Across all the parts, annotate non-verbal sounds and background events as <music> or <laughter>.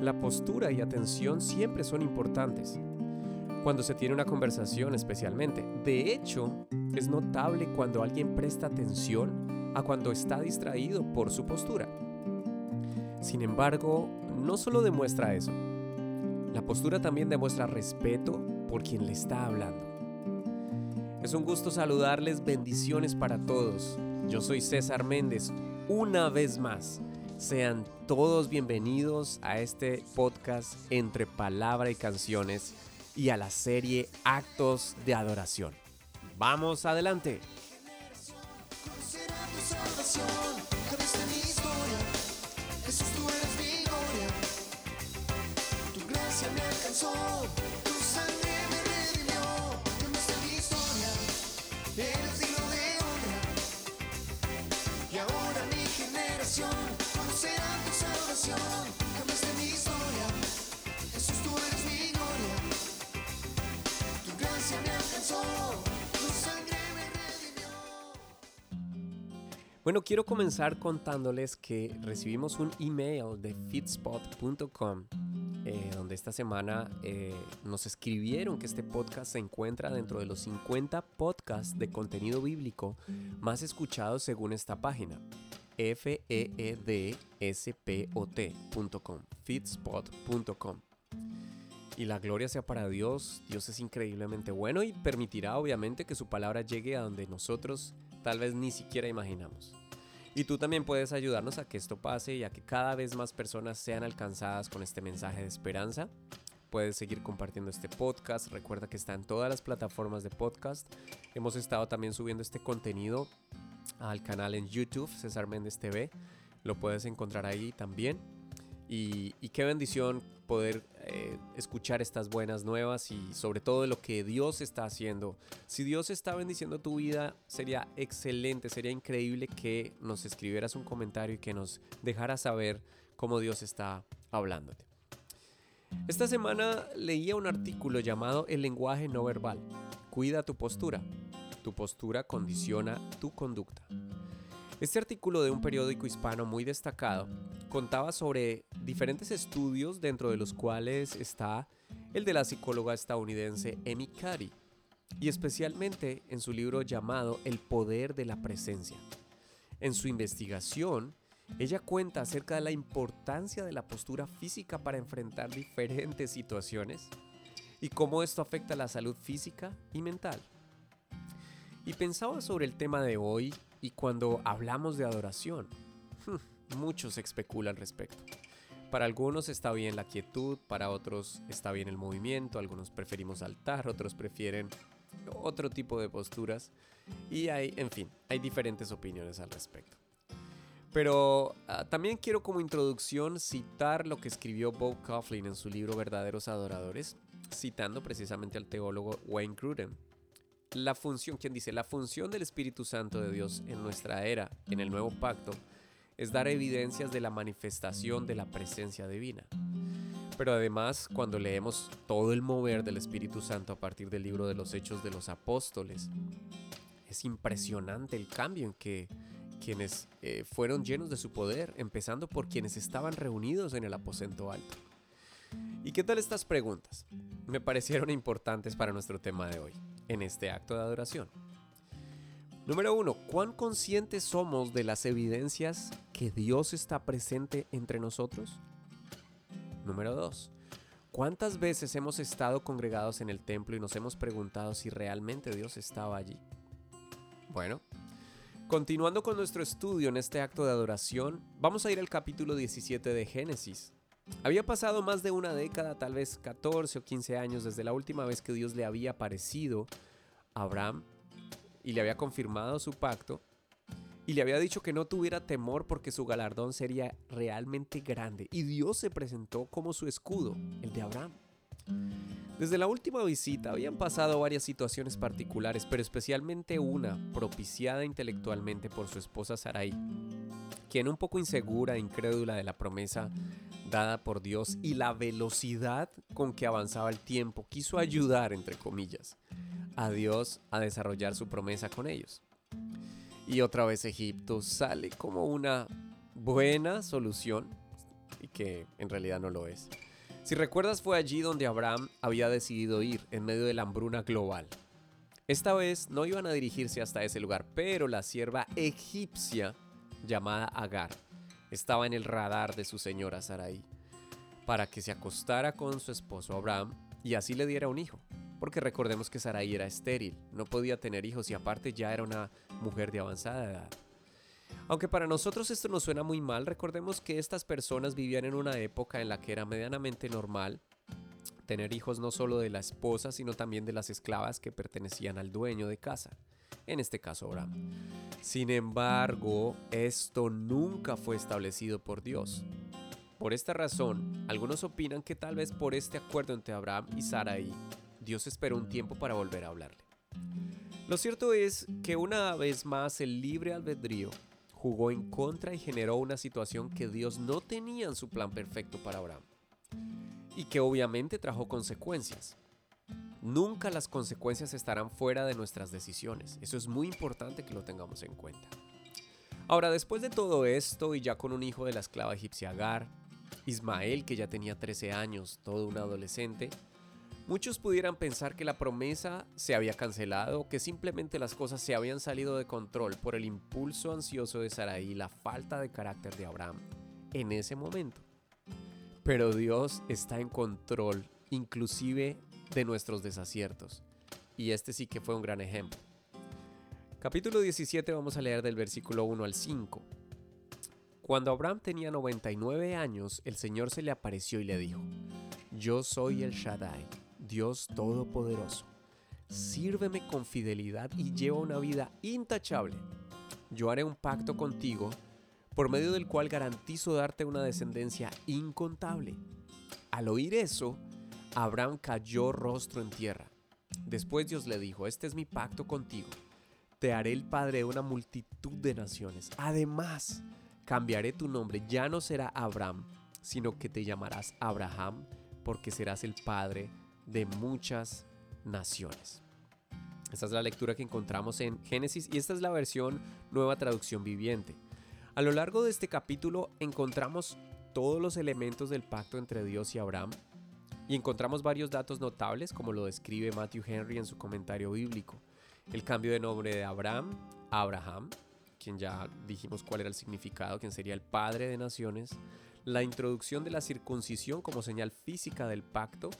La postura y atención siempre son importantes. Cuando se tiene una conversación especialmente. De hecho, es notable cuando alguien presta atención a cuando está distraído por su postura. Sin embargo, no solo demuestra eso. La postura también demuestra respeto por quien le está hablando. Es un gusto saludarles, bendiciones para todos. Yo soy César Méndez, una vez más. Sean todos bienvenidos a este podcast entre palabra y canciones y a la serie Actos de Adoración. Vamos adelante. Bueno, quiero comenzar contándoles que recibimos un email de fitspot.com eh, donde esta semana eh, nos escribieron que este podcast se encuentra dentro de los 50 podcasts de contenido bíblico más escuchados según esta página. f d s p o tcom fitspot.com. Y la gloria sea para Dios, Dios es increíblemente bueno y permitirá obviamente que su palabra llegue a donde nosotros tal vez ni siquiera imaginamos. Y tú también puedes ayudarnos a que esto pase y a que cada vez más personas sean alcanzadas con este mensaje de esperanza. Puedes seguir compartiendo este podcast. Recuerda que está en todas las plataformas de podcast. Hemos estado también subiendo este contenido al canal en YouTube, César Méndez TV. Lo puedes encontrar ahí también. Y, qué bendición poder eh, escuchar estas buenas nuevas y sobre todo lo que Dios está haciendo. Si Dios está bendiciendo tu vida, sería excelente, sería increíble que nos escribieras un comentario y que nos dejaras saber cómo Dios está hablándote. Esta semana leía un artículo llamado El lenguaje no verbal. Cuida tu postura. Tu postura condiciona tu conducta. Este artículo de un periódico hispano muy destacado contaba sobre diferentes estudios dentro de los cuales está el de la psicóloga estadounidense Amy Cuddy y especialmente en su libro llamado El poder de la presencia. En su investigación, ella cuenta acerca de la importancia de la postura física para enfrentar diferentes situaciones y cómo esto afecta la salud física y mental. Y pensaba sobre el tema de hoy y cuando hablamos de adoración, mucho se especula al respecto. Para algunos está bien la quietud, para otros está bien el movimiento, algunos preferimos saltar, otros prefieren otro tipo de posturas y hay, en fin, hay diferentes opiniones al respecto. Pero ah, también quiero como introducción citar lo que escribió Bob Coughlin en su libro Verdaderos Adoradores, citando precisamente al teólogo Wayne Grudem la función, quien dice, la función del Espíritu Santo de Dios en nuestra era, en el nuevo pacto, es dar evidencias de la manifestación de la presencia divina. Pero además, cuando leemos todo el mover del Espíritu Santo a partir del libro de los Hechos de los Apóstoles, es impresionante el cambio en que quienes eh, fueron llenos de su poder, empezando por quienes estaban reunidos en el aposento alto. ¿Y qué tal estas preguntas? Me parecieron importantes para nuestro tema de hoy en este acto de adoración. Número uno, ¿cuán conscientes somos de las evidencias que Dios está presente entre nosotros? Número dos, ¿cuántas veces hemos estado congregados en el templo y nos hemos preguntado si realmente Dios estaba allí? Bueno, continuando con nuestro estudio en este acto de adoración, vamos a ir al capítulo 17 de Génesis. Había pasado más de una década, tal vez 14 o 15 años desde la última vez que Dios le había aparecido Abraham y le había confirmado su pacto y le había dicho que no tuviera temor porque su galardón sería realmente grande. Y Dios se presentó como su escudo, el de Abraham. Desde la última visita habían pasado varias situaciones particulares, pero especialmente una propiciada intelectualmente por su esposa Sarai, quien un poco insegura e incrédula de la promesa dada por Dios y la velocidad con que avanzaba el tiempo, quiso ayudar, entre comillas, a Dios a desarrollar su promesa con ellos. Y otra vez Egipto sale como una buena solución, y que en realidad no lo es. Si recuerdas fue allí donde Abraham había decidido ir en medio de la hambruna global. Esta vez no iban a dirigirse hasta ese lugar, pero la sierva egipcia llamada Agar estaba en el radar de su señora Sarai para que se acostara con su esposo Abraham y así le diera un hijo. Porque recordemos que Sarai era estéril, no podía tener hijos y aparte ya era una mujer de avanzada edad. Aunque para nosotros esto nos suena muy mal, recordemos que estas personas vivían en una época en la que era medianamente normal tener hijos no solo de la esposa, sino también de las esclavas que pertenecían al dueño de casa, en este caso Abraham. Sin embargo, esto nunca fue establecido por Dios. Por esta razón, algunos opinan que tal vez por este acuerdo entre Abraham y Sarai, Dios esperó un tiempo para volver a hablarle. Lo cierto es que una vez más el libre albedrío jugó en contra y generó una situación que Dios no tenía en su plan perfecto para Abraham. Y que obviamente trajo consecuencias. Nunca las consecuencias estarán fuera de nuestras decisiones. Eso es muy importante que lo tengamos en cuenta. Ahora, después de todo esto y ya con un hijo de la esclava egipcia Agar, Ismael, que ya tenía 13 años, todo un adolescente, muchos pudieran pensar que la promesa se había cancelado que simplemente las cosas se habían salido de control por el impulso ansioso de Sarai y la falta de carácter de Abraham en ese momento. Pero Dios está en control, inclusive de nuestros desaciertos. Y este sí que fue un gran ejemplo. Capítulo 17 vamos a leer del versículo 1 al 5. Cuando Abraham tenía 99 años, el Señor se le apareció y le dijo, Yo soy el Shaddai, Dios Todopoderoso. Sírveme con fidelidad y lleva una vida intachable. Yo haré un pacto contigo, por medio del cual garantizo darte una descendencia incontable. Al oír eso, Abraham cayó rostro en tierra. Después Dios le dijo, este es mi pacto contigo. Te haré el padre de una multitud de naciones. Además, cambiaré tu nombre, ya no será Abraham, sino que te llamarás Abraham, porque serás el padre de muchas naciones. Esta es la lectura que encontramos en Génesis y esta es la versión nueva traducción viviente. A lo largo de este capítulo encontramos todos los elementos del pacto entre Dios y Abraham y encontramos varios datos notables como lo describe Matthew Henry en su comentario bíblico. El cambio de nombre de Abraham a Abraham, quien ya dijimos cuál era el significado, quien sería el padre de naciones, la introducción de la circuncisión como señal física del pacto,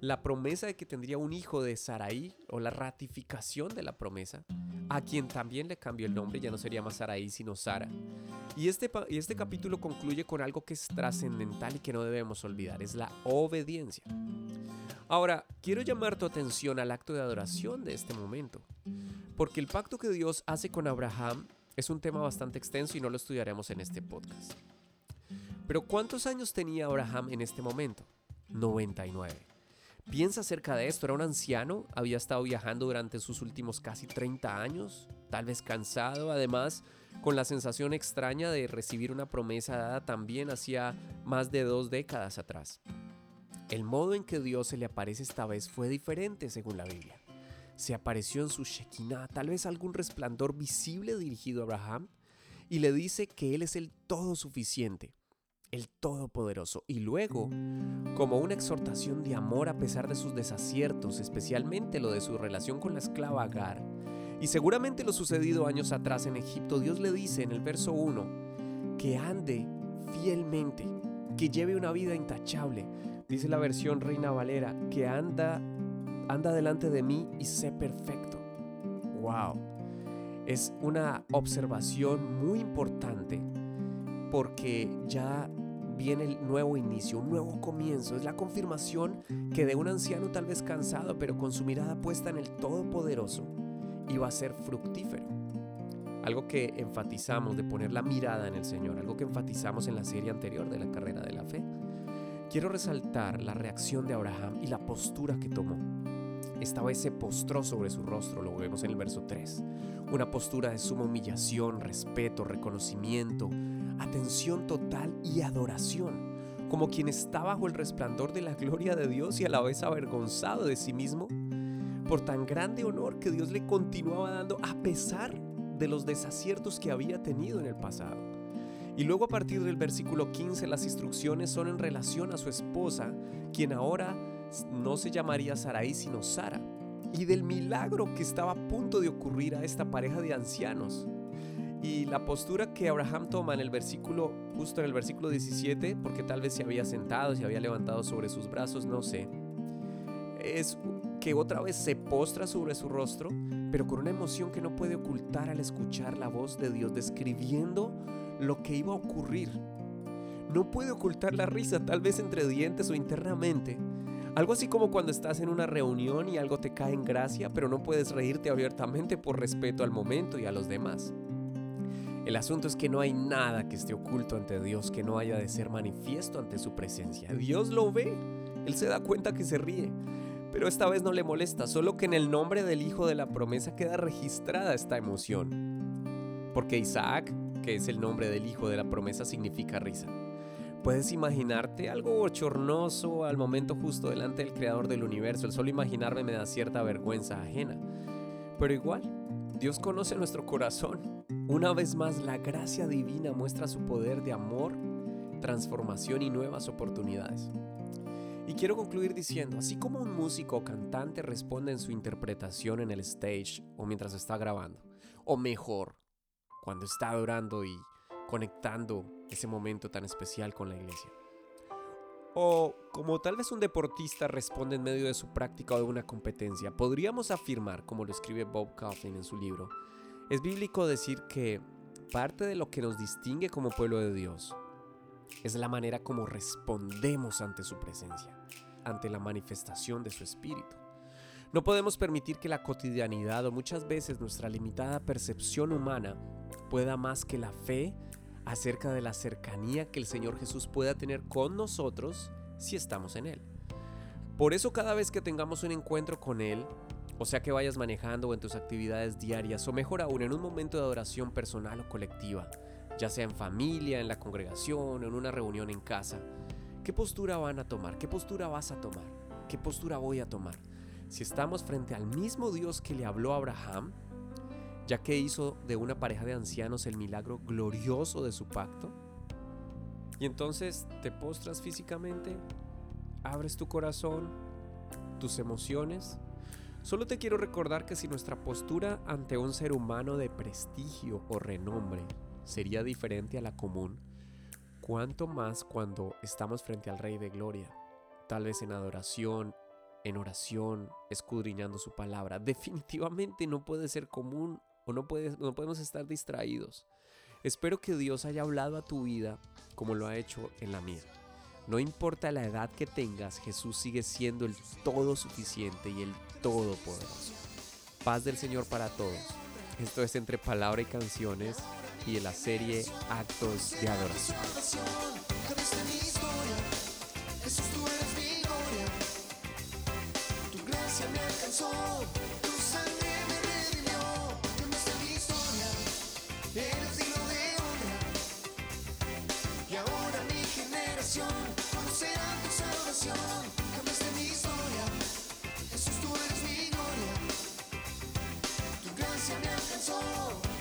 la promesa de que tendría un hijo de Saraí o la ratificación de la promesa, a quien también le cambió el nombre, ya no sería más Saraí sino Sara. Y este, y este capítulo concluye con algo que es trascendental y que no debemos olvidar, es la obediencia. Ahora, quiero llamar tu atención al acto de adoración de este momento. Porque el pacto que Dios hace con Abraham es un tema bastante extenso y no lo estudiaremos en este podcast. Pero ¿cuántos años tenía Abraham en este momento? 99. Piensa acerca de esto, era un anciano, había estado viajando durante sus últimos casi 30 años, tal vez cansado, además con la sensación extraña de recibir una promesa dada también hacía más de dos décadas atrás. El modo en que Dios se le aparece esta vez fue diferente según la Biblia. Se apareció en su Shekinah, tal vez algún resplandor visible dirigido a Abraham, y le dice que Él es el todo suficiente, el todopoderoso. Y luego, como una exhortación de amor a pesar de sus desaciertos, especialmente lo de su relación con la esclava Agar, y seguramente lo sucedido años atrás en Egipto, Dios le dice en el verso 1 que ande fielmente, que lleve una vida intachable. Dice la versión Reina Valera, que anda anda delante de mí y sé perfecto. ¡Wow! Es una observación muy importante porque ya viene el nuevo inicio, un nuevo comienzo. Es la confirmación que de un anciano tal vez cansado, pero con su mirada puesta en el Todopoderoso, iba a ser fructífero. Algo que enfatizamos de poner la mirada en el Señor, algo que enfatizamos en la serie anterior de la carrera de la fe. Quiero resaltar la reacción de Abraham y la postura que tomó. Esta vez se postró sobre su rostro, lo vemos en el verso 3. Una postura de suma humillación, respeto, reconocimiento, atención total y adoración, como quien está bajo el resplandor de la gloria de Dios y a la vez avergonzado de sí mismo por tan grande honor que Dios le continuaba dando a pesar de los desaciertos que había tenido en el pasado. Y luego a partir del versículo 15 las instrucciones son en relación a su esposa, quien ahora no se llamaría Sarai sino Sara, y del milagro que estaba a punto de ocurrir a esta pareja de ancianos. Y la postura que Abraham toma en el versículo, justo en el versículo 17, porque tal vez se había sentado, se había levantado sobre sus brazos, no sé, es que otra vez se postra sobre su rostro, pero con una emoción que no puede ocultar al escuchar la voz de Dios describiendo lo que iba a ocurrir. No puede ocultar la risa, tal vez entre dientes o internamente. Algo así como cuando estás en una reunión y algo te cae en gracia, pero no puedes reírte abiertamente por respeto al momento y a los demás. El asunto es que no hay nada que esté oculto ante Dios que no haya de ser manifiesto ante su presencia. Dios lo ve, Él se da cuenta que se ríe, pero esta vez no le molesta, solo que en el nombre del Hijo de la promesa queda registrada esta emoción. Porque Isaac que es el nombre del hijo de la promesa, significa risa. Puedes imaginarte algo bochornoso al momento justo delante del creador del universo. El solo imaginarme me da cierta vergüenza ajena. Pero igual, Dios conoce nuestro corazón. Una vez más, la gracia divina muestra su poder de amor, transformación y nuevas oportunidades. Y quiero concluir diciendo, así como un músico o cantante responde en su interpretación en el stage o mientras está grabando, o mejor, cuando está adorando y conectando ese momento tan especial con la iglesia. O como tal vez un deportista responde en medio de su práctica o de una competencia, podríamos afirmar, como lo escribe Bob Kaufman en su libro, es bíblico decir que parte de lo que nos distingue como pueblo de Dios es la manera como respondemos ante su presencia, ante la manifestación de su espíritu. No podemos permitir que la cotidianidad o muchas veces nuestra limitada percepción humana pueda más que la fe acerca de la cercanía que el Señor Jesús pueda tener con nosotros si estamos en Él. Por eso cada vez que tengamos un encuentro con Él, o sea que vayas manejando en tus actividades diarias o mejor aún en un momento de adoración personal o colectiva, ya sea en familia, en la congregación, en una reunión en casa, ¿qué postura van a tomar? ¿Qué postura vas a tomar? ¿Qué postura voy a tomar? si estamos frente al mismo Dios que le habló a Abraham, ya que hizo de una pareja de ancianos el milagro glorioso de su pacto, y entonces te postras físicamente, abres tu corazón, tus emociones, Solo te quiero recordar que si nuestra postura ante un ser humano de prestigio o renombre sería diferente a la común, cuánto más cuando estamos frente al Rey de Gloria, tal vez en adoración, en oración, escudriñando su palabra. <laughs> Definitivamente no puede ser común o no, puedes, no podemos estar distraídos. Espero que Dios haya hablado a tu vida como lo ha hecho en la mía. No importa la edad que tengas, Jesús sigue siendo el todo suficiente y el todopoderoso. Paz del Señor para todos. Esto es entre palabra y canciones y de la serie Actos de Adoración. Tu gracia me alcanzó, tu sangre. soul.